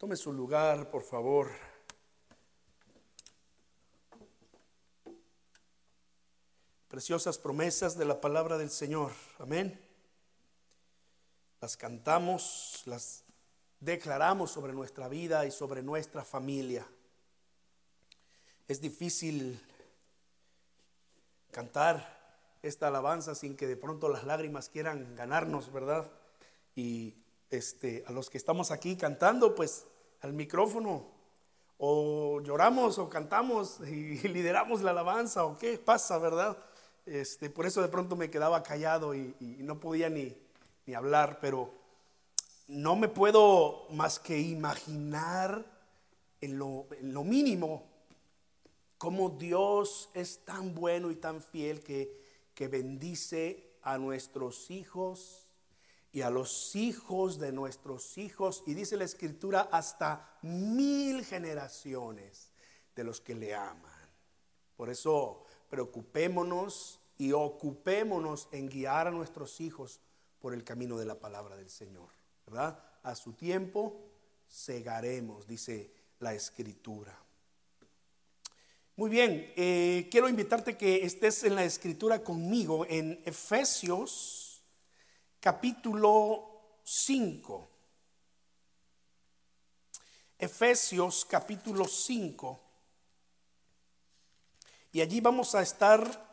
Tome su lugar, por favor. Preciosas promesas de la palabra del Señor. Amén. Las cantamos, las declaramos sobre nuestra vida y sobre nuestra familia. Es difícil cantar esta alabanza sin que de pronto las lágrimas quieran ganarnos, ¿verdad? Y este, a los que estamos aquí cantando, pues al micrófono, o lloramos o cantamos y lideramos la alabanza, o qué pasa, ¿verdad? Este, por eso de pronto me quedaba callado y, no podía ni, ni hablar, pero no me puedo más que imaginar en lo, lo mínimo cómo Dios es tan bueno y tan fiel que, que bendice a nuestros hijos y a los hijos de nuestros hijos, y dice la escritura, hasta mil generaciones de los que le aman. Por eso preocupémonos y ocupémonos en guiar a nuestros hijos por el camino de la palabra del Señor, ¿verdad? A su tiempo segaremos, dice la escritura. Muy bien, eh, quiero invitarte que estés en la escritura conmigo en Efesios capítulo 5. Efesios capítulo 5. Y allí vamos a estar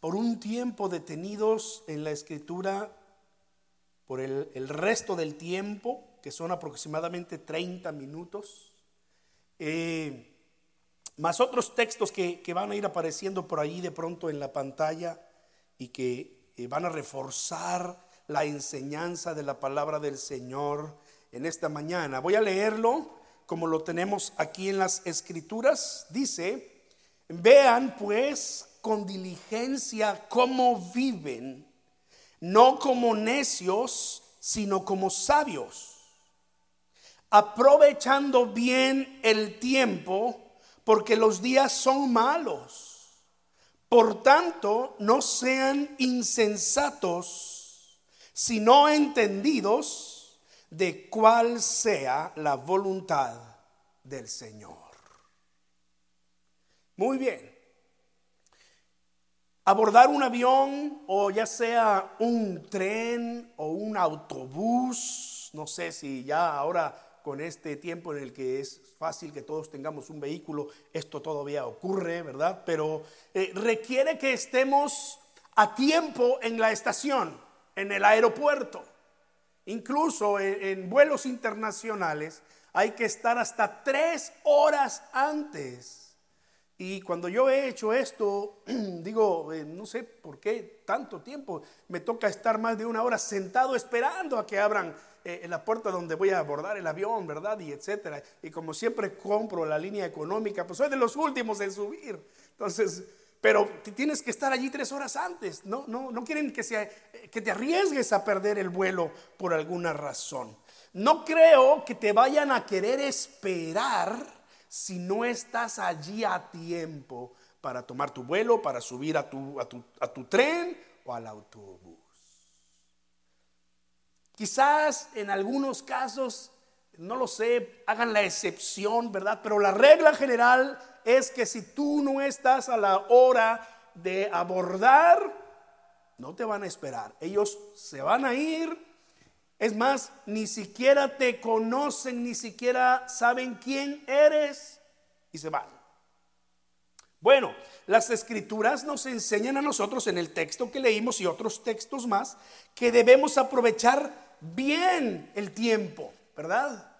por un tiempo detenidos en la escritura, por el, resto del tiempo, que son aproximadamente 30 minutos, eh, más otros textos que, van a ir apareciendo por ahí de pronto en la pantalla y que eh, van a reforzar la enseñanza de la palabra del Señor en esta mañana. Voy a leerlo como lo tenemos aquí en las escrituras. Dice, vean pues con diligencia cómo viven, no como necios, sino como sabios, aprovechando bien el tiempo, porque los días son malos. Por tanto, no sean insensatos, sino entendidos de cuál sea la voluntad del Señor. Muy bien. Abordar un avión o ya sea un tren o un autobús, no sé si ya ahora con este tiempo en el que es fácil que todos tengamos un vehículo, esto todavía ocurre, ¿verdad? Pero eh, requiere que estemos a tiempo en la estación en el aeropuerto. Incluso en, vuelos internacionales hay que estar hasta tres horas antes. Y cuando yo he hecho esto, digo, eh, no sé por qué tanto tiempo, me toca estar más de una hora sentado esperando a que abran eh, en la puerta donde voy a abordar el avión, ¿verdad? Y etcétera. Y como siempre compro la línea económica, pues soy de los últimos en subir. Entonces, pero tienes que estar allí tres horas antes. No, no, no quieren que, sea, que te arriesgues a perder el vuelo por alguna razón. No creo que te vayan a querer esperar si no estás allí a tiempo para tomar tu vuelo, para subir a tu, a tu, a tu tren o al autobús. Quizás en algunos casos, no lo sé, hagan la excepción, ¿verdad? Pero la regla general es que si tú no estás a la hora de abordar, no te van a esperar. Ellos se van a ir. Es más, ni siquiera te conocen, ni siquiera saben quién eres y se van. Bueno, las escrituras nos enseñan a nosotros en el texto que leímos y otros textos más que debemos aprovechar bien el tiempo, ¿verdad?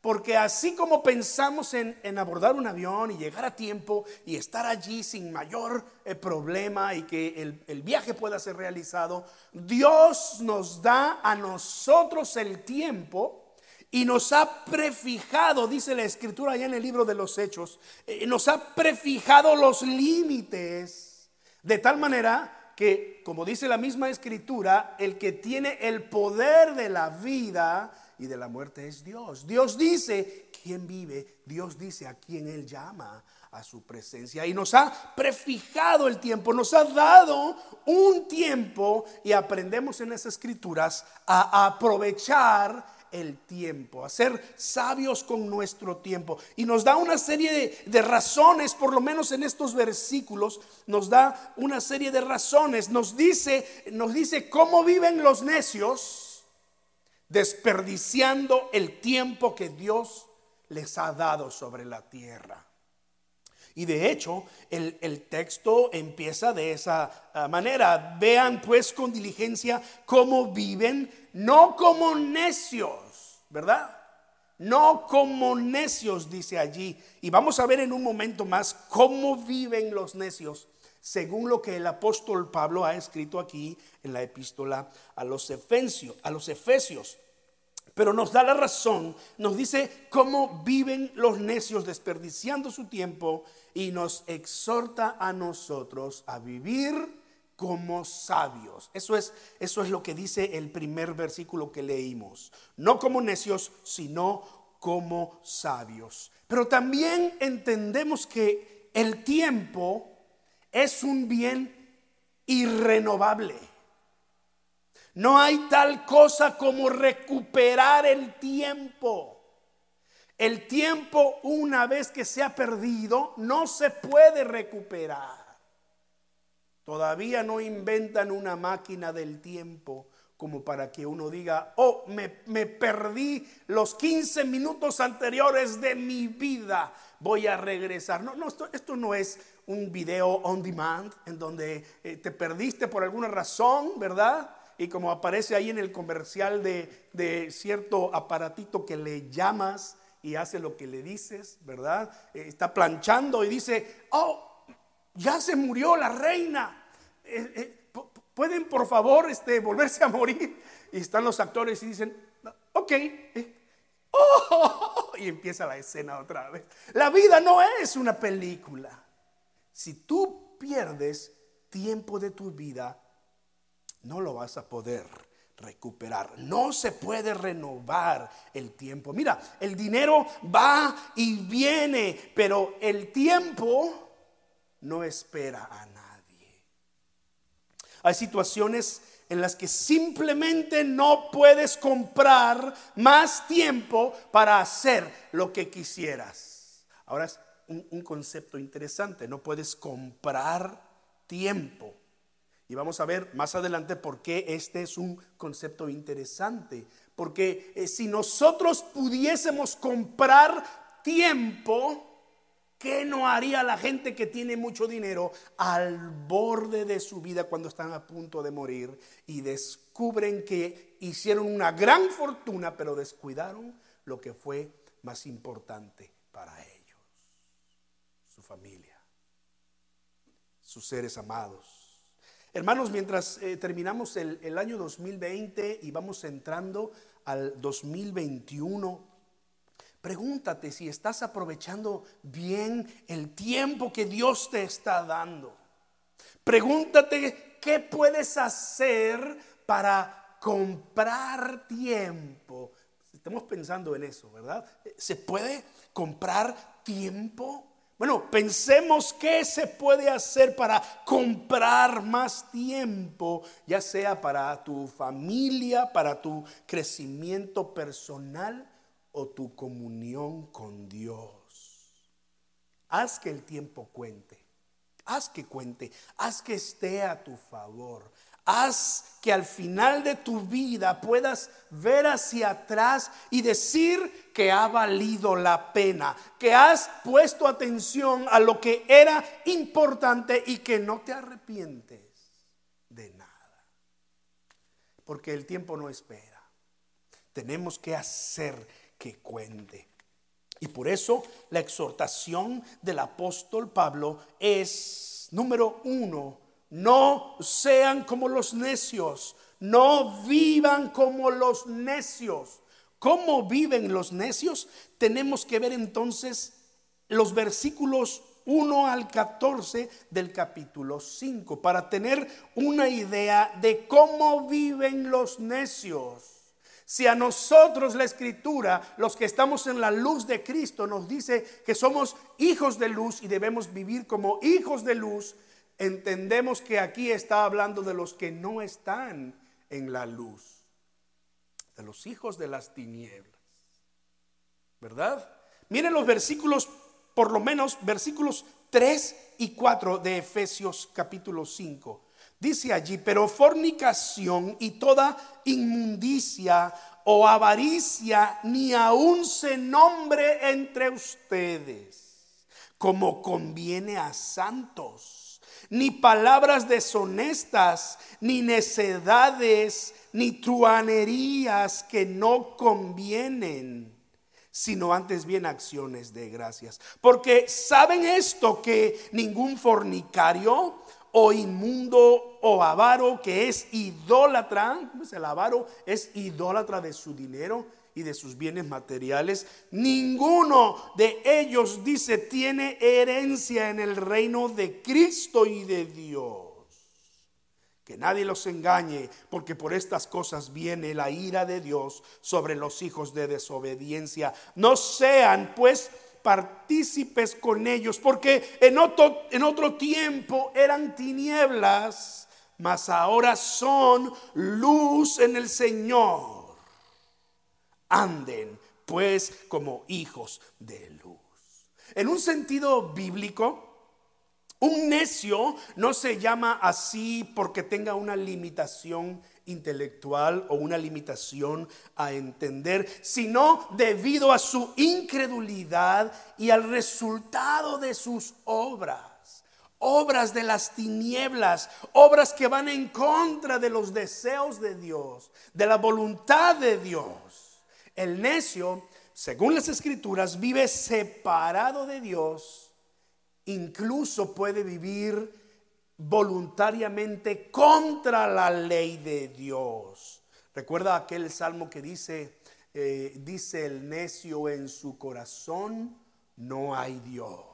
Porque así como pensamos en, abordar un avión y llegar a tiempo y estar allí sin mayor eh, problema y que el, el viaje pueda ser realizado, Dios nos da a nosotros el tiempo y nos ha prefijado, dice la escritura allá en el libro de los Hechos, eh, nos ha prefijado los límites de tal manera que, como dice la misma escritura, el que tiene el poder de la vida, y de la muerte es Dios. Dios dice quién vive, Dios dice a quién Él llama a su presencia y nos ha prefijado el tiempo, nos ha dado un tiempo y aprendemos en las escrituras a aprovechar el tiempo, a ser sabios con nuestro tiempo. Y nos da una serie de, de, razones, por lo menos en estos versículos, nos da una serie de razones. Nos dice, nos dice cómo viven los necios desperdiciando el tiempo que Dios les ha dado sobre la tierra. Y de hecho, el, texto empieza de esa ah, manera. Vean pues con diligencia cómo viven, no como necios, ¿verdad? No como necios, dice allí. Y vamos a ver en un momento más cómo viven los necios, según lo que el apóstol Pablo ha escrito aquí en la epístola a los Efesios. A los Efesios pero nos da la razón, nos dice cómo viven los necios desperdiciando su tiempo y nos exhorta a nosotros a vivir como sabios. Eso es, eso es lo que dice el primer versículo que leímos. No como necios, sino como sabios. Pero también entendemos que el tiempo es un bien irrenovable. No hay tal cosa como recuperar el tiempo. El tiempo una vez que se ha perdido no se puede recuperar. Todavía no inventan una máquina del tiempo como para que uno diga, oh, me, perdí los 15 minutos anteriores de mi vida, voy a regresar. No, no, esto, no es un video on demand en donde eh, te perdiste por alguna razón, ¿verdad? y como aparece ahí en el comercial de, cierto aparatito que le llamas y hace lo que le dices, ¿verdad? Eh, está planchando y dice, oh, ya se murió la reina. Eh, ¿Pueden por favor este, volverse a morir? Y están los actores y dicen, ok. Oh, y empieza la escena otra vez. La vida no es una película. Si tú pierdes tiempo de tu vida, no lo vas a poder recuperar. No se puede renovar el tiempo. Mira, el dinero va y viene, pero el tiempo no espera a nadie. Hay situaciones en las que simplemente no puedes comprar más tiempo para hacer lo que quisieras. Ahora un, concepto interesante, no puedes comprar tiempo. Y vamos a ver más adelante por qué este es un concepto interesante. Porque eh, si nosotros pudiésemos comprar tiempo, ¿qué no haría la gente que tiene mucho dinero al borde de su vida cuando están a punto de morir y descubren que hicieron una gran fortuna, pero descuidaron lo que fue más importante para ellos? Familia, sus seres amados Hermanos, mientras eh, terminamos el, el año 2020 y vamos entrando al 2021, pregúntate si estás aprovechando bien el tiempo que Dios te está dando. Pregúntate qué puedes hacer para comprar tiempo. Estamos pensando en eso, ¿verdad? ¿Se puede comprar tiempo? Bueno, pensemos qué se puede hacer para comprar más tiempo, ya sea para tu familia, para tu crecimiento personal o tu comunión con Dios. Haz que el tiempo cuente, haz que cuente, haz que esté a tu favor. Haz que al final de tu vida puedas ver hacia atrás y decir que ha valido la pena, que has puesto atención a lo que era importante y que no te arrepientes de nada. Porque el tiempo no espera. Tenemos que hacer que cuente. Y por eso la exhortación del apóstol Pablo es, número uno, no sean como los necios, no vivan como los necios. ¿Cómo viven los necios? Tenemos que ver entonces los versículos 1 al 14 del capítulo 5 para tener una idea de cómo viven los necios. Si a nosotros la escritura, los que estamos en la luz de Cristo, nos dice que somos hijos de luz y debemos vivir como hijos de luz, entendemos que aquí está hablando de los que no están en la luz. de los hijos de las tinieblas. ¿Verdad? Miren los versículos, por lo menos versículos 3 y 4 de Efesios capítulo 5. Dice allí, pero fornicación y toda inmundicia o avaricia ni aún se nombre entre ustedes, como conviene a santos, ni palabras deshonestas, ni necedades, ni truanerías que no convienen sino antes bien acciones de gracias. Porque saben esto que ningún fornicario o inmundo o avaro que es idólatra, el avaro es idólatra de su dinero y de sus bienes materiales, ninguno de ellos dice tiene herencia en el reino de Cristo y de Dios. Que nadie los engañe, porque por estas cosas viene la ira de Dios sobre los hijos de desobediencia. No sean pues partícipes con ellos, porque en otro, en otro tiempo eran tinieblas, mas ahora son luz en el Señor. Anden pues como hijos de luz. En un sentido bíblico, un necio no se llama así porque tenga una limitación intelectual o una limitación a entender, sino debido a su incredulidad y al resultado de sus obras. Obras de las tinieblas, obras que van en contra de los deseos de Dios, de la voluntad de Dios. El necio, según las escrituras, vive separado de Dios incluso puede vivir voluntariamente contra la ley de Dios. Recuerda aquel salmo que dice, eh, dice el necio en su corazón, no hay Dios.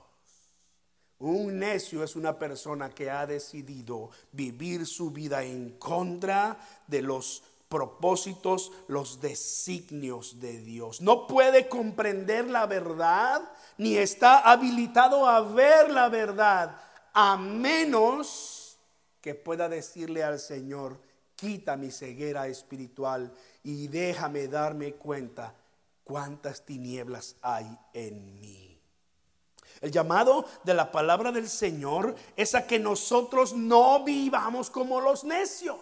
Un necio es una persona que ha decidido vivir su vida en contra de los propósitos, los designios de Dios. No puede comprender la verdad ni está habilitado a ver la verdad, a menos que pueda decirle al Señor, quita mi ceguera espiritual y déjame darme cuenta cuántas tinieblas hay en mí. El llamado de la palabra del Señor es a que nosotros no vivamos como los necios.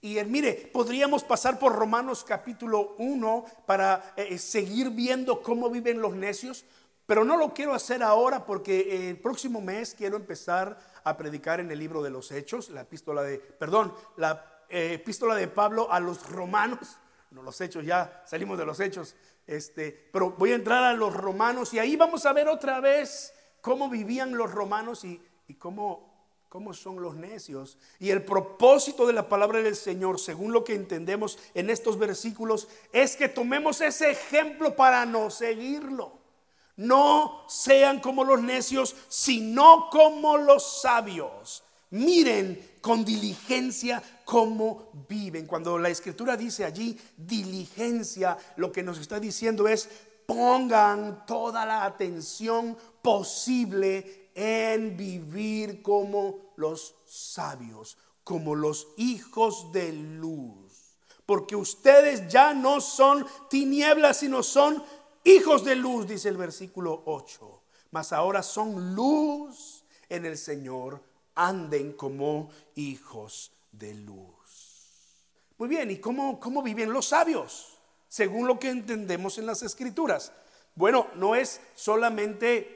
Y mire, podríamos pasar por Romanos capítulo 1 para eh, eh, seguir viendo cómo viven los necios, pero no lo quiero hacer ahora porque el próximo mes quiero empezar a predicar en el libro de los Hechos, la epístola de, perdón, la eh, epístola de Pablo a los romanos, no los Hechos, ya salimos de los Hechos, este, pero voy a entrar a los romanos y ahí vamos a ver otra vez cómo vivían los romanos y, y cómo cómo son los necios. Y el propósito de la palabra del Señor, según lo que entendemos en estos versículos, es que tomemos ese ejemplo para no seguirlo. No sean como los necios, sino como los sabios. Miren con diligencia cómo viven. Cuando la escritura dice allí diligencia, lo que nos está diciendo es pongan toda la atención posible en vivir como los sabios, como los hijos de luz. Porque ustedes ya no son tinieblas, sino son hijos de luz, dice el versículo 8. Mas ahora son luz en el Señor, anden como hijos de luz. Muy bien, ¿y cómo, cómo viven los sabios? Según lo que entendemos en las escrituras. Bueno, no es solamente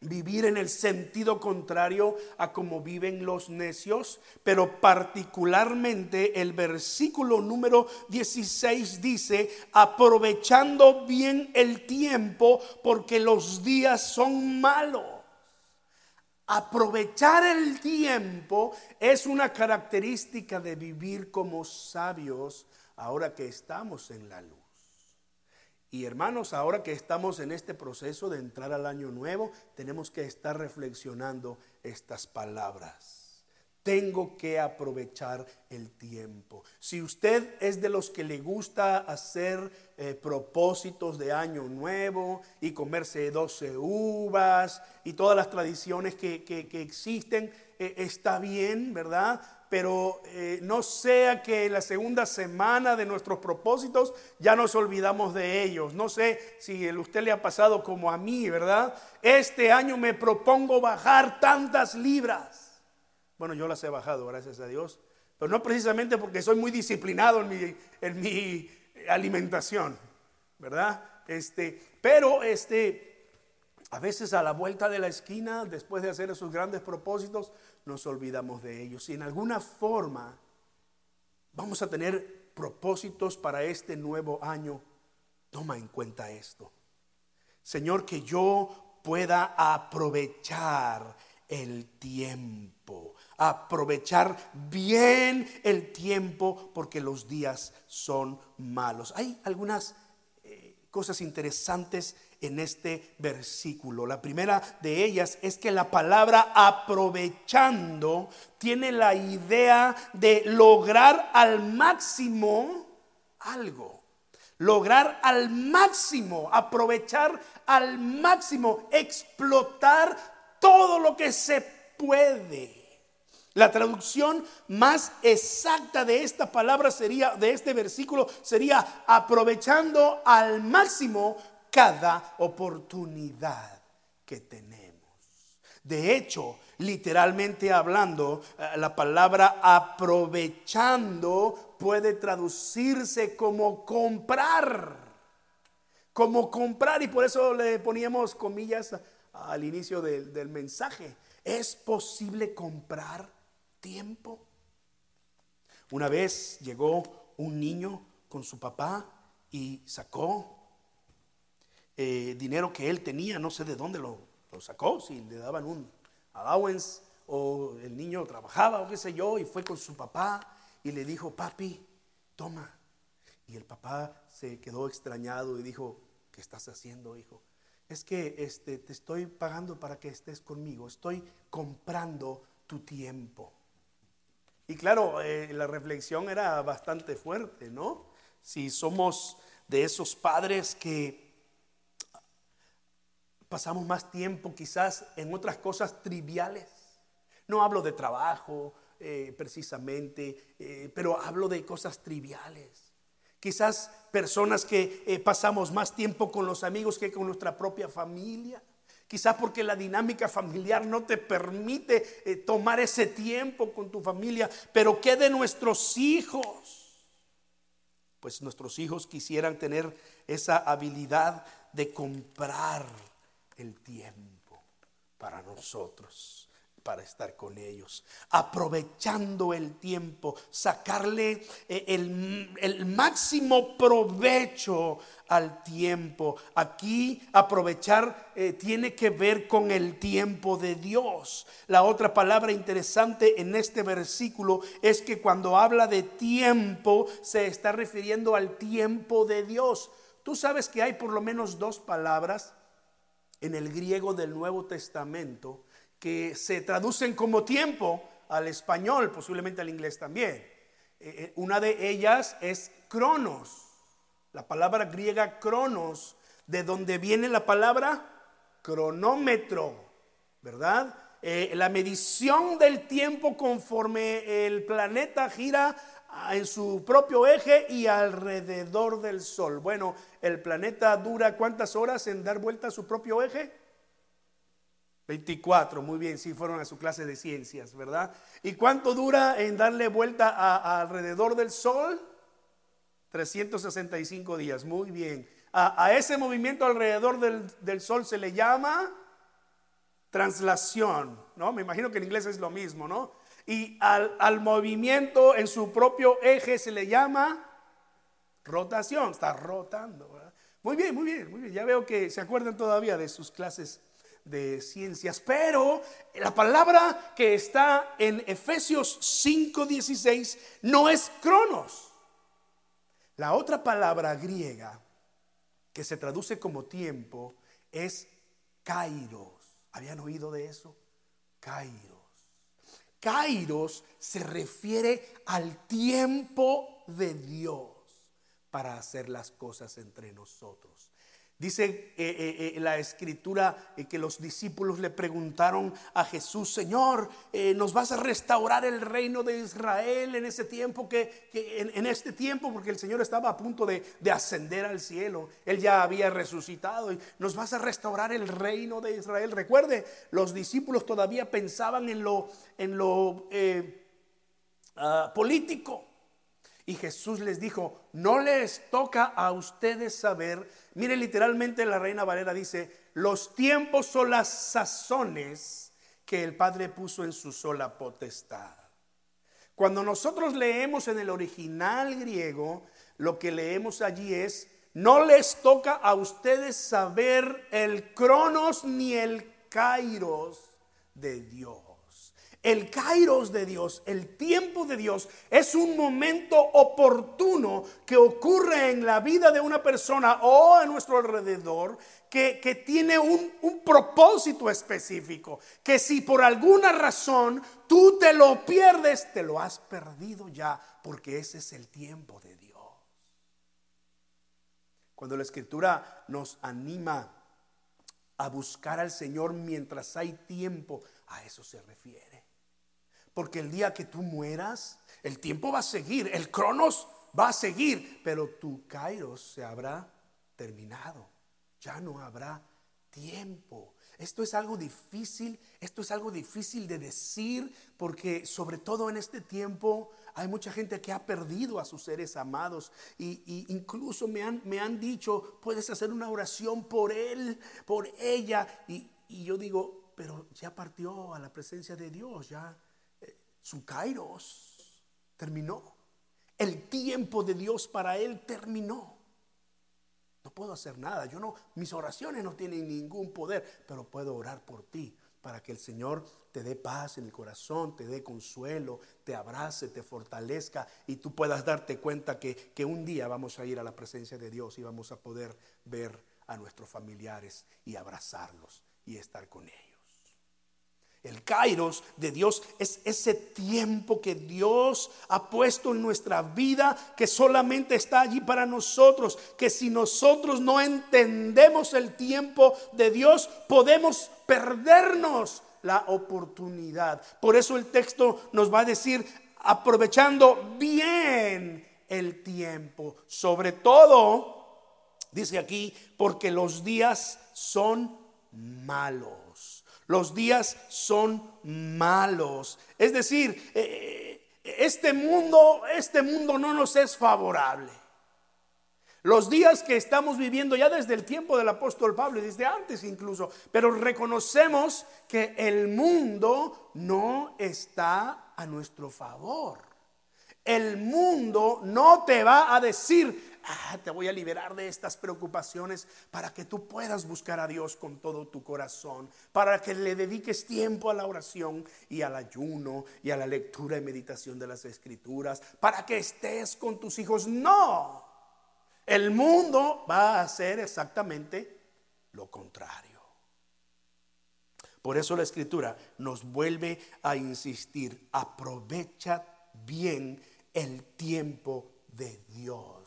vivir en el sentido contrario a como viven los necios, pero particularmente el versículo número 16 dice, aprovechando bien el tiempo porque los días son malos. Aprovechar el tiempo es una característica de vivir como sabios ahora que estamos en la luz. Y hermanos, ahora que estamos en este proceso de entrar al año nuevo, tenemos que estar reflexionando estas palabras. Tengo que aprovechar el tiempo. Si usted es de los que le gusta hacer eh, propósitos de año nuevo y comerse 12 uvas y todas las tradiciones que, existen, eh, está bien, ¿verdad? Pero eh, no sea que la segunda semana de nuestros propósitos ya nos olvidamos de ellos. No sé si a usted le ha pasado como a mí, ¿verdad? Este año me propongo bajar tantas libras. Bueno, yo las he bajado, gracias a Dios, pero no precisamente porque soy muy disciplinado en mi, en mi alimentación, ¿verdad? Este, pero este, a veces a la vuelta de la esquina, después de hacer esos grandes propósitos, nos olvidamos de ellos. Y en alguna forma vamos a tener propósitos para este nuevo año. Toma en cuenta esto. Señor, que yo pueda aprovechar el tiempo, aprovechar bien el tiempo porque los días son malos. Hay algunas eh, cosas interesantes en este versículo. La primera de ellas es que la palabra aprovechando tiene la idea de lograr al máximo algo. Lograr al máximo, aprovechar al máximo, explotar todo lo que se puede. La traducción más exacta de esta palabra sería, de este versículo, sería aprovechando al máximo cada oportunidad que tenemos. De hecho, literalmente hablando, eh, la palabra aprovechando puede traducirse como comprar. Como comprar, y por eso le poníamos comillas al inicio del, del mensaje. ¿Es posible comprar tiempo? Una vez llegó un niño con su papá y sacó eh, dinero que él tenía, no sé de dónde lo, sacó, si le daban un allowance o el niño trabajaba o qué sé yo, y fue con su papá y le dijo, papi, toma. Y el papá se quedó extrañado y dijo, ¿qué estás haciendo, hijo? Es que este, te estoy pagando para que estés conmigo, estoy comprando tu tiempo. Y claro, eh, la reflexión era bastante fuerte, ¿no? Si somos de esos padres que pasamos más tiempo quizás en otras cosas triviales. No hablo de trabajo eh, precisamente, eh, pero hablo de cosas triviales. Quizás personas que eh, pasamos más tiempo con los amigos que con nuestra propia familia. Quizás porque la dinámica familiar no te permite tomar ese tiempo con tu familia. Pero ¿qué de nuestros hijos? Pues nuestros hijos quisieran tener esa habilidad de comprar el tiempo para nosotros, para estar con ellos, aprovechando el tiempo, sacarle eh, el, máximo provecho al tiempo. Aquí aprovechar eh, tiene que ver con el tiempo de Dios. La otra palabra interesante en este versículo es que cuando habla de tiempo se está refiriendo al tiempo de Dios. Tú sabes que hay por lo menos dos palabras en el griego del Nuevo Testamento que se traducen como tiempo al español, posiblemente al inglés también. Eh, eh, una de ellas es cronos, la palabra griega cronos, de donde viene la palabra cronómetro, ¿verdad? Eh, la medición del tiempo conforme el planeta gira en su propio eje y alrededor del Sol. Bueno, el planeta dura cuántas horas en dar vuelta a su propio eje? 24, muy bien, si fueron a su clase de ciencias, ¿verdad? ¿Y cuánto dura en darle vuelta alrededor del Sol? 365 días, muy bien. A, ese movimiento alrededor del, Sol se le llama translación, ¿no? Me imagino que en inglés es lo mismo, ¿no? Y al, movimiento en su propio eje se le llama rotación, está rotando. Muy bien, muy bien, muy bien. Ya veo que se acuerdan todavía de sus clases de ciencias, pero la palabra que está en Efesios 5:16 no es cronos. La otra palabra griega que se traduce como tiempo es kairos. ¿Habían oído de eso? Kairos. Kairos se refiere al tiempo de Dios para hacer las cosas entre nosotros. Dice eh, eh, eh, la escritura que los discípulos le preguntaron a Jesús, Señor, ¿nos vas a restaurar el reino de Israel en ese tiempo que, en, este tiempo? Porque el Señor estaba a punto de, ascender al cielo. Él ya había resucitado y nos vas a restaurar el reino de Israel. Recuerde, los discípulos todavía pensaban en lo, en lo ah, político. Y Jesús les dijo, no les toca a ustedes saber. Mire literalmente la Reina Valera dice, los tiempos son las sazones que el Padre puso en su sola potestad. Cuando nosotros leemos en el original griego, lo que leemos allí es, no les toca a ustedes saber el cronos ni el kairos de Dios. El kairos de Dios, el tiempo de Dios, es un momento oportuno que ocurre en la vida de una persona o a nuestro alrededor que, que tiene un, un propósito específico. Que si por alguna razón tú te lo pierdes, te lo has perdido ya, porque ese es el tiempo de Dios. Cuando la escritura nos anima a buscar al Señor mientras hay tiempo, a eso se refiere. Porque el día que tú mueras, el tiempo va a seguir, el cronos va a seguir, pero tu kairos se habrá terminado. Ya no habrá tiempo. Esto es algo difícil, esto es algo difícil de decir, porque sobre todo en este tiempo hay mucha gente que ha perdido a sus seres amados y, incluso me han, me han, dicho, puedes hacer una oración por él, por ella. Y, y yo digo, pero ya partió a la presencia de Dios, ya su kairos terminó. El tiempo de Dios para él terminó. No puedo hacer nada. Yo no, mis oraciones no tienen ningún poder, pero puedo orar por ti para que el Señor te dé paz en el corazón, te dé consuelo, te abrace, te fortalezca y tú puedas darte cuenta que, que un día vamos a ir a la presencia de Dios y vamos a poder ver a nuestros familiares y abrazarlos y estar con ellos. El kairos de Dios es ese tiempo que Dios ha puesto en nuestra vida, que solamente está allí para nosotros, que si nosotros no entendemos el tiempo de Dios, podemos perdernos la oportunidad. Por eso el texto nos va a decir, aprovechando bien el tiempo, sobre todo, dice aquí, porque los días son malos los días son malos. Es decir, eh, este mundo, este mundo no nos es favorable. Los días que estamos viviendo ya desde el tiempo del apóstol Pablo y desde antes incluso, pero reconocemos que el mundo no está a nuestro favor. El mundo no te va a decir, Ah, te voy a liberar de estas preocupaciones para que tú puedas buscar a Dios con todo tu corazón, para que le dediques tiempo a la oración y al ayuno y a la lectura y meditación de las escrituras, para que estés con tus hijos. No, el mundo va a hacer exactamente lo contrario. Por eso la escritura nos vuelve a insistir, aprovecha bien el tiempo de Dios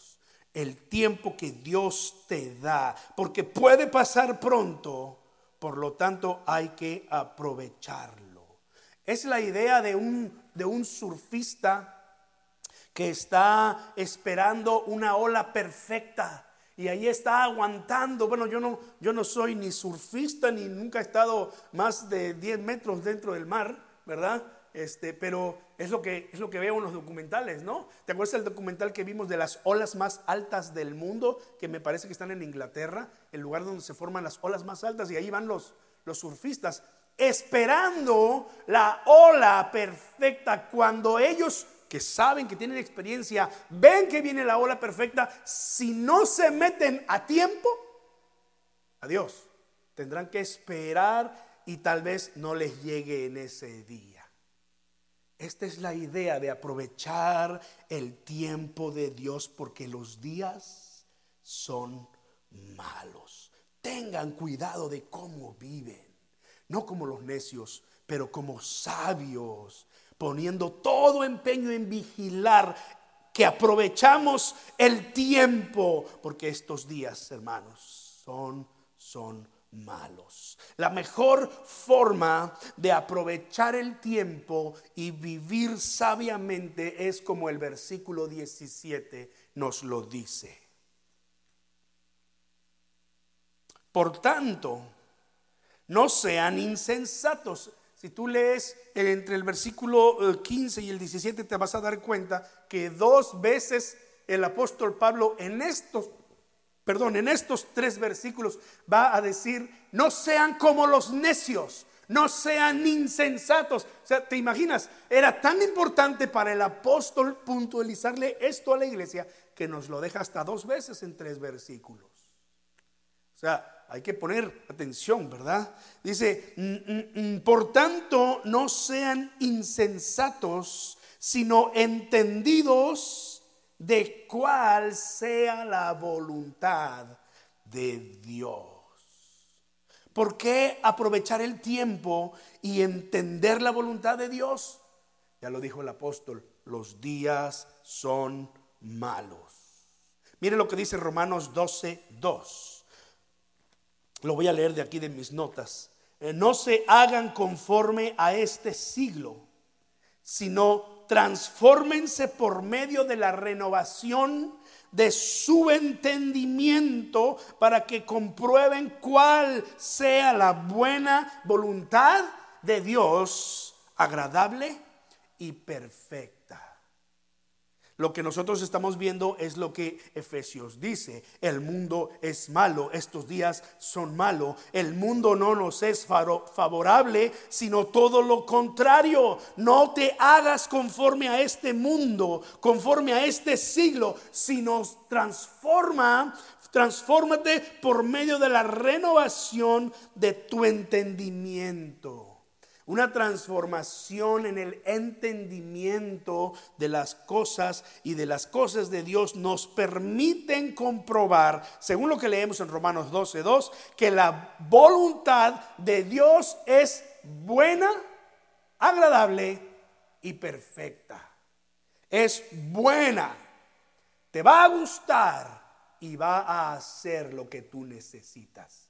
el tiempo que Dios te da, porque puede pasar pronto, por lo tanto hay que aprovecharlo. Es la idea de un, de un surfista que está esperando una ola perfecta y ahí está aguantando. Bueno, yo no, yo no soy ni surfista ni nunca he estado más de 10 metros dentro del mar, ¿verdad? Este, pero es lo, que, es lo que veo en los documentales, ¿no? ¿Te acuerdas del documental que vimos de las olas más altas del mundo, que me parece que están en Inglaterra, el lugar donde se forman las olas más altas, y ahí van los, los surfistas, esperando la ola perfecta, cuando ellos que saben que tienen experiencia, ven que viene la ola perfecta, si no se meten a tiempo, adiós, tendrán que esperar y tal vez no les llegue en ese día. Esta es la idea de aprovechar el tiempo de Dios porque los días son malos. Tengan cuidado de cómo viven, no como los necios, pero como sabios, poniendo todo empeño en vigilar que aprovechamos el tiempo, porque estos días, hermanos, son, son malos. La mejor forma de aprovechar el tiempo y vivir sabiamente es como el versículo 17 nos lo dice. Por tanto, no sean insensatos. Si tú lees entre el versículo 15 eh, y el 17 te vas a dar cuenta que dos veces el apóstol Pablo en estos perdón, en estos tres versículos va a decir, no sean como los necios, no sean insensatos. O sea, ¿te imaginas? Era tan importante para el apóstol puntualizarle esto a la iglesia que nos lo deja hasta dos veces en tres versículos. O sea, hay que poner atención, ¿verdad? Dice, mm, mm, mm, por tanto, no sean insensatos, sino entendidos de cuál sea la voluntad de Dios. ¿Por qué aprovechar el tiempo y entender la voluntad de Dios? Ya lo dijo el apóstol, los días son malos. Mire lo que dice Romanos 12, 2. Lo voy a leer de aquí de mis notas. Eh, no se hagan conforme a este siglo, sino transfórmense por medio de la renovación de su entendimiento para que comprueben cuál sea la buena voluntad de Dios, agradable y perfecta. Lo que nosotros estamos viendo es lo que Efesios dice. El mundo es malo, estos días son malos. El mundo no nos es favorable, sino todo lo contrario. No te hagas conforme a este mundo, conforme a este siglo, sino transforma, transfórmate por medio de la renovación de tu entendimiento una transformación en el entendimiento de las cosas y de las cosas de Dios nos permiten comprobar, según lo que leemos en Romanos 12:2, que la voluntad de Dios es buena, agradable y perfecta. Es buena, te va a gustar y va a hacer lo que tú necesitas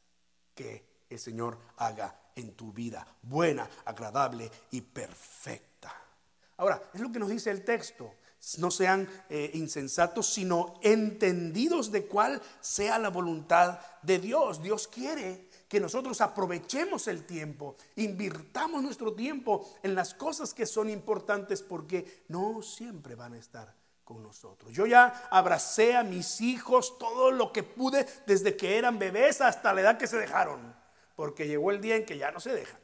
que el Señor haga en tu vida, buena, agradable y perfecta. Ahora, es lo que nos dice el texto. No sean eh, insensatos, sino entendidos de cuál sea la voluntad de Dios. Dios quiere que nosotros aprovechemos el tiempo, invirtamos nuestro tiempo en las cosas que son importantes porque no siempre van a estar con nosotros. Yo ya abracé a mis hijos todo lo que pude desde que eran bebés hasta la edad que se dejaron porque llegó el día en que ya no se dejan,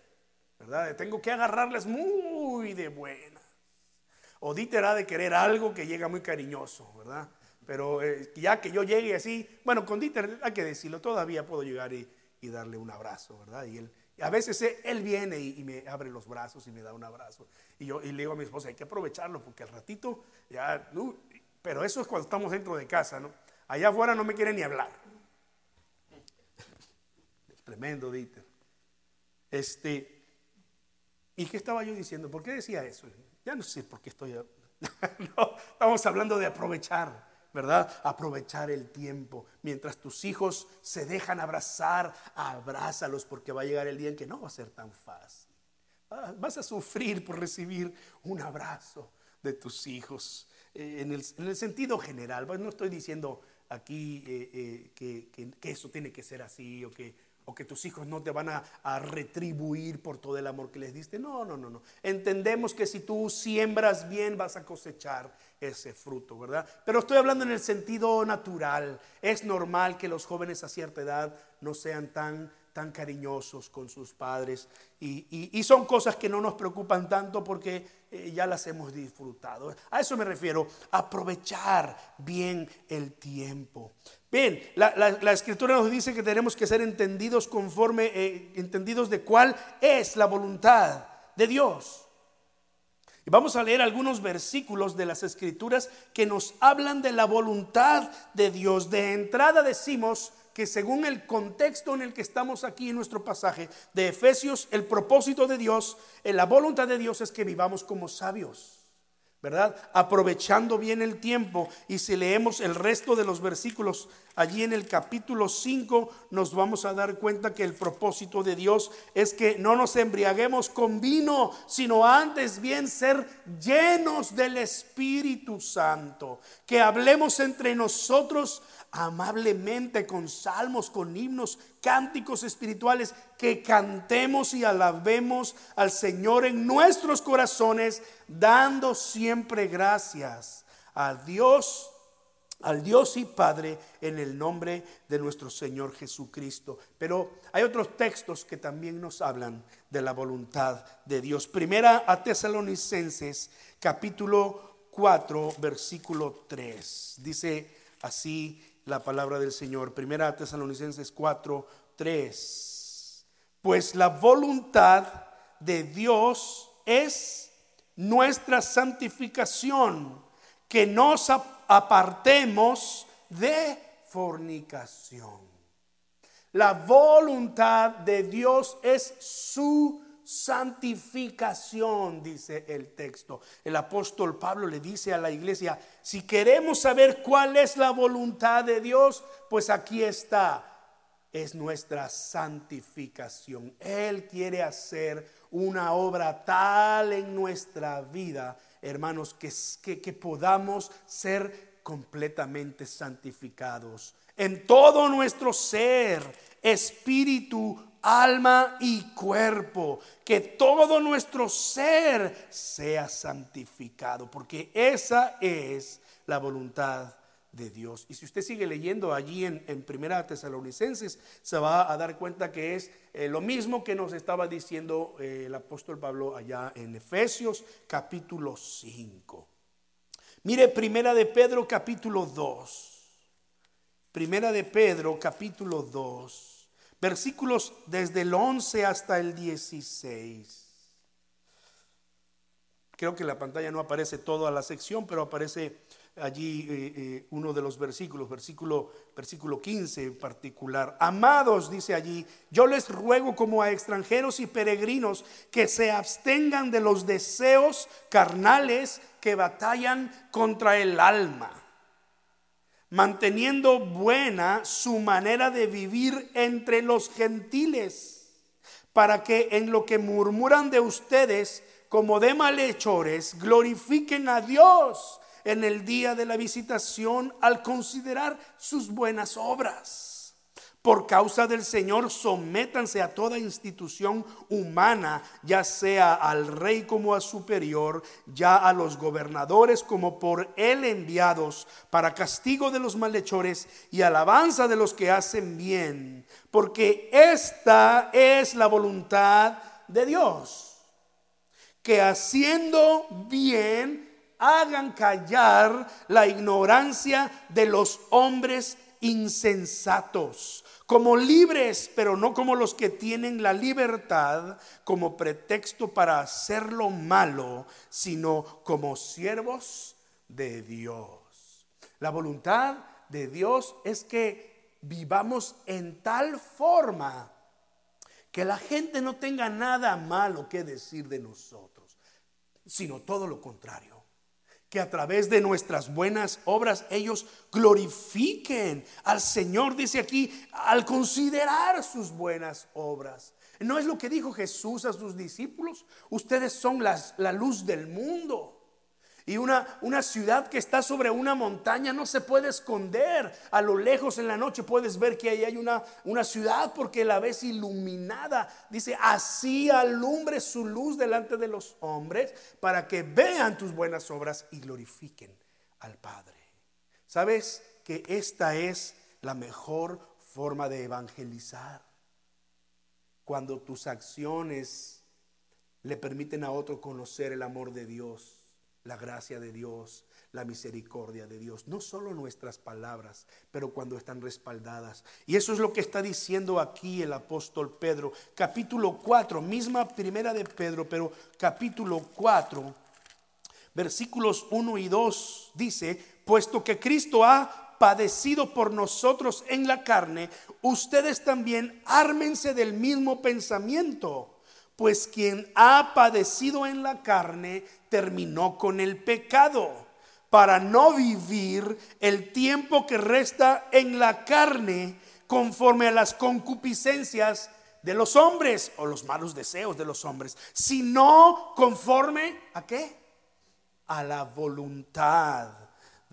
¿verdad? Tengo que agarrarles muy de buena. O Dieter ha de querer algo que llega muy cariñoso, ¿verdad? Pero eh, ya que yo llegue así, bueno, con Dieter hay que decirlo, todavía puedo llegar y, darle un abrazo, ¿verdad? Y él, a veces él viene y, me abre los brazos y me da un abrazo. Y yo le digo a mi esposa, hay que aprovecharlo porque al ratito ya, pero eso es cuando estamos dentro de casa, ¿no? Allá afuera no me quiere ni hablar. Tremendo, Dieter. Este, ¿y qué estaba yo diciendo? ¿Por qué decía eso? Ya no sé por qué estoy. estamos hablando de aprovechar, ¿verdad? Aprovechar el tiempo. Mientras tus hijos se dejan abrazar, abrázalos porque va a llegar el día en que no va a ser tan fácil. Vas a sufrir por recibir un abrazo de tus hijos. Eh, en, el, sentido general, no estoy diciendo aquí eh, eh, que, que, eso tiene que ser así o que o que tus hijos no te van a, retribuir por todo el amor que les diste. No, no, no, no. Entendemos que si tú siembras bien vas a cosechar ese fruto, ¿verdad? Pero estoy hablando en el sentido natural. Es normal que los jóvenes a cierta edad no sean tan tan cariñosos con sus padres y, son cosas que no nos preocupan tanto porque eh, ya las hemos disfrutado. A eso me refiero, aprovechar bien el tiempo. Bien, la, escritura nos dice que tenemos que ser entendidos conforme, eh, entendidos de cuál es la voluntad de Dios. Y vamos a leer algunos versículos de las escrituras que nos hablan de la voluntad de Dios. De entrada decimos que según el contexto en el que estamos aquí en nuestro pasaje de Efesios, el propósito de Dios, eh, la voluntad de Dios es que vivamos como sabios. ¿Verdad? Aprovechando bien el tiempo. Y si leemos el resto de los versículos allí en el capítulo 5, nos vamos a dar cuenta que el propósito de Dios es que no nos embriaguemos con vino, sino antes bien ser llenos del Espíritu Santo. Que hablemos entre nosotros amablemente con salmos, con himnos, cánticos espirituales, que cantemos y alabemos al Señor en nuestros corazones, dando siempre gracias a Dios, al Dios y Padre, en el nombre de nuestro Señor Jesucristo. Pero hay otros textos que también nos hablan de la voluntad de Dios. Primera a Tesalonicenses, capítulo 4, versículo 3. Dice así la palabra del Señor. Primera Tesalonicenses 4, 3. Pues la voluntad de Dios es nuestra santificación, que nos apartemos de fornicación. La voluntad de Dios es su santificación, dice el texto. El apóstol Pablo le dice a la iglesia, si queremos saber cuál es la voluntad de Dios, pues aquí está. Es nuestra santificación. Él quiere hacer una obra tal en nuestra vida, hermanos, que, que, que podamos ser completamente santificados en todo nuestro ser, espíritu, alma y cuerpo, que todo nuestro ser sea santificado, porque esa es la voluntad de Dios. Y si usted sigue leyendo allí en, Primera Tesalonicenses, se va a dar cuenta que es eh, lo mismo que nos estaba diciendo eh, el apóstol Pablo allá en Efesios capítulo 5. Mire, Primera de Pedro capítulo 2. Primera de Pedro capítulo 2 versículos desde el 11 hasta el 16. Creo que en la pantalla no aparece toda la sección, pero aparece allí eh, eh, uno de los versículos, versículo, versículo 15 en particular. Amados, dice allí, yo les ruego como a extranjeros y peregrinos que se abstengan de los deseos carnales que batallan contra el alma manteniendo buena su manera de vivir entre los gentiles, para que en lo que murmuran de ustedes como de malhechores, glorifiquen a Dios en el día de la visitación al considerar sus buenas obras. Por causa del Señor, sométanse a toda institución humana, ya sea al rey como a superior, ya a los gobernadores como por él enviados, para castigo de los malhechores y alabanza de los que hacen bien, porque esta es la voluntad de Dios, que haciendo bien hagan callar la ignorancia de los hombres insensatos como libres, pero no como los que tienen la libertad como pretexto para hacer lo malo, sino como siervos de Dios. La voluntad de Dios es que vivamos en tal forma que la gente no tenga nada malo que decir de nosotros, sino todo lo contrario que a través de nuestras buenas obras ellos glorifiquen al Señor, dice aquí, al considerar sus buenas obras. ¿No es lo que dijo Jesús a sus discípulos? Ustedes son la luz del mundo. Y una, una ciudad que está sobre una montaña no se puede esconder. A lo lejos en la noche puedes ver que ahí hay una, una ciudad porque la ves iluminada. Dice, así alumbre su luz delante de los hombres para que vean tus buenas obras y glorifiquen al Padre. ¿Sabes que esta es la mejor forma de evangelizar? Cuando tus acciones le permiten a otro conocer el amor de Dios la gracia de Dios, la misericordia de Dios. No solo nuestras palabras, pero cuando están respaldadas. Y eso es lo que está diciendo aquí el apóstol Pedro. Capítulo 4, misma primera de Pedro, pero capítulo 4, versículos 1 y 2 dice, puesto que Cristo ha padecido por nosotros en la carne, ustedes también ármense del mismo pensamiento pues quien ha padecido en la carne terminó con el pecado para no vivir el tiempo que resta en la carne conforme a las concupiscencias de los hombres o los malos deseos de los hombres, sino conforme a qué? A la voluntad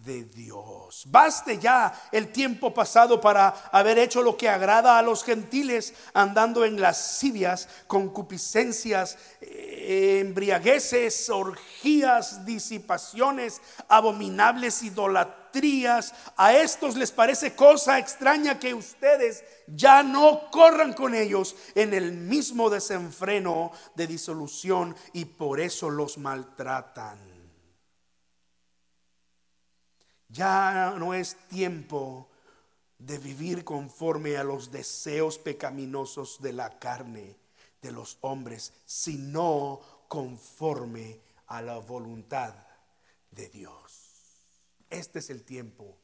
de Dios. Baste ya el tiempo pasado para haber hecho lo que agrada a los gentiles, andando en lascivias, concupiscencias, eh, embriagueces, orgías, disipaciones, abominables idolatrías. A estos les parece cosa extraña que ustedes ya no corran con ellos en el mismo desenfreno de disolución y por eso los maltratan. Ya no es tiempo de vivir conforme a los deseos pecaminosos de la carne de los hombres, sino conforme a la voluntad de Dios. Este es el tiempo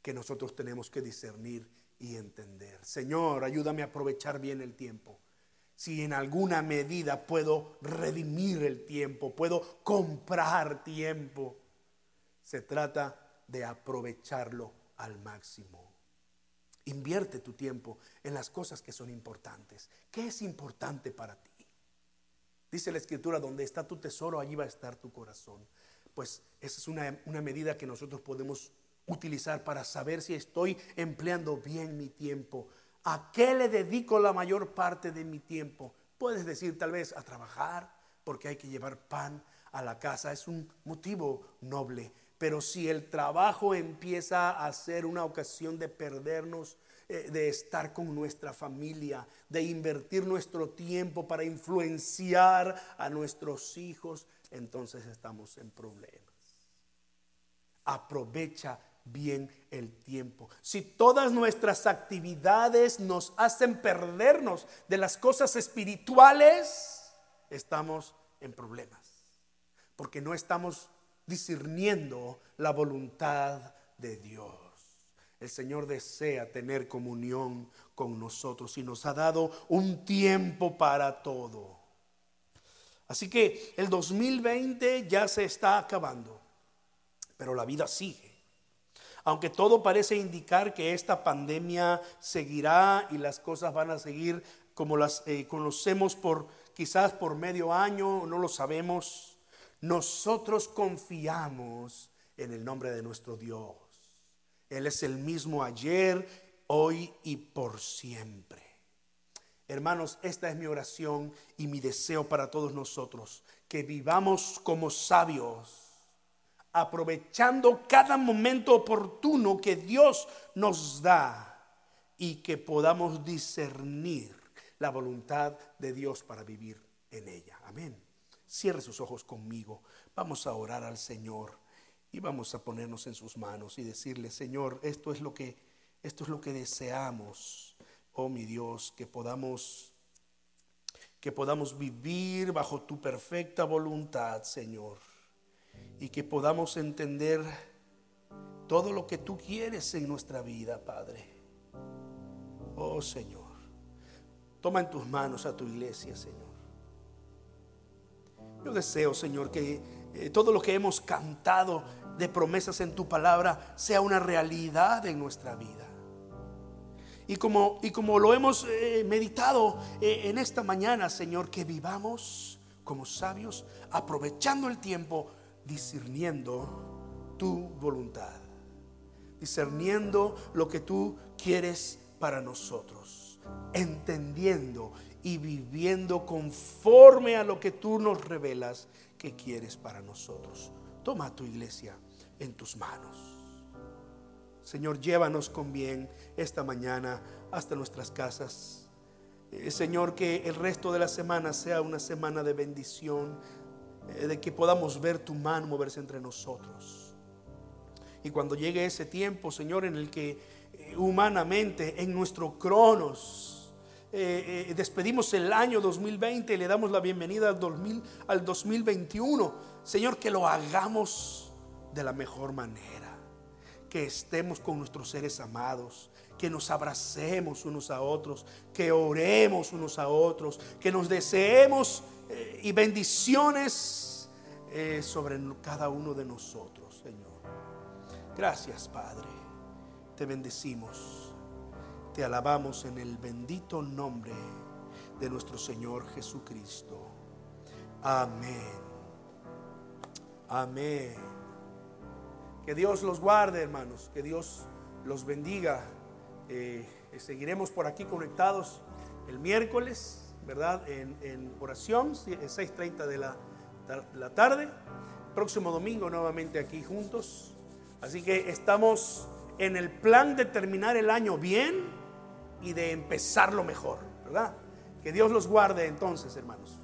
que nosotros tenemos que discernir y entender. Señor, ayúdame a aprovechar bien el tiempo. Si en alguna medida puedo redimir el tiempo, puedo comprar tiempo, se trata de aprovecharlo al máximo. Invierte tu tiempo en las cosas que son importantes. ¿Qué es importante para ti? Dice la escritura, donde está tu tesoro, allí va a estar tu corazón. Pues esa es una, una medida que nosotros podemos utilizar para saber si estoy empleando bien mi tiempo. ¿A qué le dedico la mayor parte de mi tiempo? Puedes decir tal vez a trabajar, porque hay que llevar pan a la casa. Es un motivo noble. Pero si el trabajo empieza a ser una ocasión de perdernos, eh, de estar con nuestra familia, de invertir nuestro tiempo para influenciar a nuestros hijos, entonces estamos en problemas. Aprovecha bien el tiempo. Si todas nuestras actividades nos hacen perdernos de las cosas espirituales, estamos en problemas. Porque no estamos discerniendo la voluntad de Dios. El Señor desea tener comunión con nosotros y nos ha dado un tiempo para todo. Así que el 2020 ya se está acabando, pero la vida sigue. Aunque todo parece indicar que esta pandemia seguirá y las cosas van a seguir como las eh, conocemos por quizás por medio año, no lo sabemos nosotros confiamos en el nombre de nuestro Dios. Él es el mismo ayer, hoy y por siempre. Hermanos, esta es mi oración y mi deseo para todos nosotros, que vivamos como sabios, aprovechando cada momento oportuno que Dios nos da y que podamos discernir la voluntad de Dios para vivir en ella. Amén. Cierre sus ojos conmigo. Vamos a orar al Señor y vamos a ponernos en sus manos y decirle, Señor, esto es lo que esto es lo que deseamos, oh mi Dios, que podamos que podamos vivir bajo tu perfecta voluntad, Señor, y que podamos entender todo lo que tú quieres en nuestra vida, Padre. Oh Señor, toma en tus manos a tu iglesia, Señor. Yo deseo, Señor, que eh, todo lo que hemos cantado de promesas en tu palabra sea una realidad en nuestra vida. Y como, y como lo hemos eh, meditado eh, en esta mañana, Señor, que vivamos como sabios, aprovechando el tiempo, discerniendo tu voluntad, discerniendo lo que tú quieres para nosotros, entendiendo y viviendo conforme a lo que tú nos revelas que quieres para nosotros. Toma tu iglesia en tus manos. Señor, llévanos con bien esta mañana hasta nuestras casas. Eh, Señor, que el resto de la semana sea una semana de bendición, eh, de que podamos ver tu mano moverse entre nosotros. Y cuando llegue ese tiempo, Señor, en el que eh, humanamente, en nuestro cronos, eh, eh, despedimos el año 2020 y le damos la bienvenida al, 2000, al 2021. Señor, que lo hagamos de la mejor manera. Que estemos con nuestros seres amados. Que nos abracemos unos a otros, que oremos unos a otros, que nos deseemos eh, y bendiciones sobre cada uno de nosotros, Señor. Gracias, Padre. Te bendecimos. Te alabamos en el bendito nombre de nuestro Señor Jesucristo. Amén. Amén. Que Dios los guarde, hermanos. Que Dios los bendiga. Eh, seguiremos por aquí conectados el miércoles, ¿verdad? En, oración, 6.30 de la, de la tarde. Próximo domingo nuevamente aquí juntos. Así que estamos en el plan de terminar el año bien y de empezarlo mejor, ¿verdad? Que Dios los guarde entonces, hermanos.